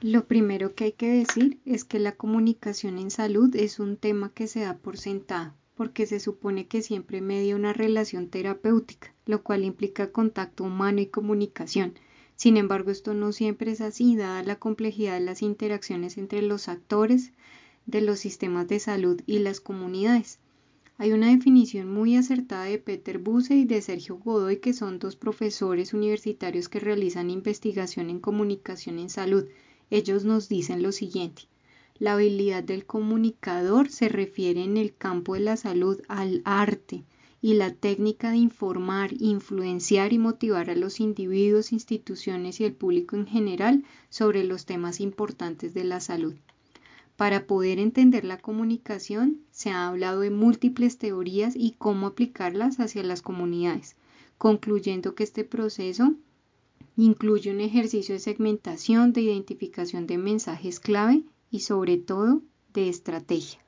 Lo primero que hay que decir es que la comunicación en salud es un tema que se da por sentado, porque se supone que siempre media una relación terapéutica, lo cual implica contacto humano y comunicación. Sin embargo, esto no siempre es así, dada la complejidad de las interacciones entre los actores de los sistemas de salud y las comunidades. Hay una definición muy acertada de Peter Buse y de Sergio Godoy, que son dos profesores universitarios que realizan investigación en comunicación en salud. Ellos nos dicen lo siguiente. La habilidad del comunicador se refiere en el campo de la salud al arte y la técnica de informar, influenciar y motivar a los individuos, instituciones y el público en general sobre los temas importantes de la salud. Para poder entender la comunicación, se ha hablado de múltiples teorías y cómo aplicarlas hacia las comunidades, concluyendo que este proceso incluye un ejercicio de segmentación, de identificación de mensajes clave y sobre todo de estrategia.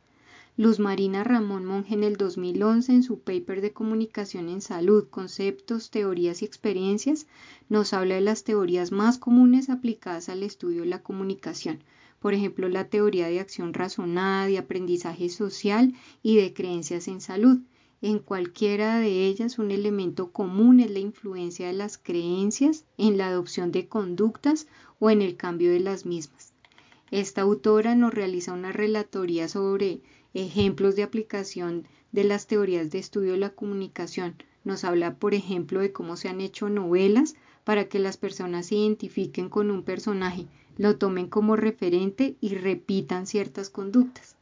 Luz Marina Ramón Monge en el 2011 en su paper de comunicación en salud, conceptos, teorías y experiencias, nos habla de las teorías más comunes aplicadas al estudio de la comunicación, por ejemplo, la teoría de acción razonada, de aprendizaje social y de creencias en salud. En cualquiera de ellas, un elemento común es la influencia de las creencias en la adopción de conductas o en el cambio de las mismas. Esta autora nos realiza una relatoría sobre ejemplos de aplicación de las teorías de estudio de la comunicación. Nos habla, por ejemplo, de cómo se han hecho novelas para que las personas se identifiquen con un personaje, lo tomen como referente y repitan ciertas conductas.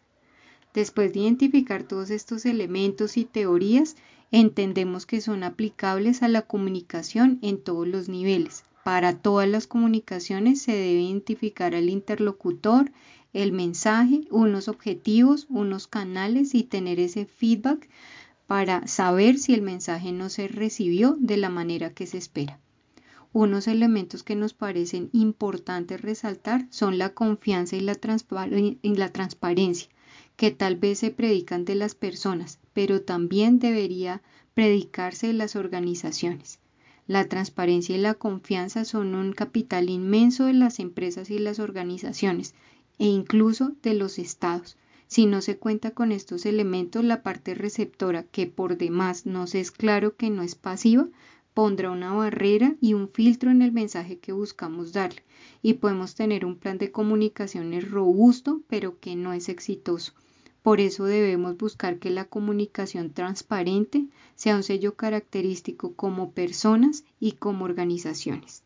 Después de identificar todos estos elementos y teorías, entendemos que son aplicables a la comunicación en todos los niveles. Para todas las comunicaciones se debe identificar al interlocutor, el mensaje, unos objetivos, unos canales y tener ese feedback para saber si el mensaje no se recibió de la manera que se espera. Unos elementos que nos parecen importantes resaltar son la confianza y la, transparencia, que tal vez se predican de las personas, pero también debería predicarse de las organizaciones. La transparencia y la confianza son un capital inmenso de las empresas y las organizaciones e incluso de los estados. Si no se cuenta con estos elementos, la parte receptora, que por demás nos es claro que no es pasiva, pondrá una barrera y un filtro en el mensaje que buscamos darle y podemos tener un plan de comunicaciones robusto pero que no es exitoso. Por eso debemos buscar que la comunicación transparente sea un sello característico como personas y como organizaciones.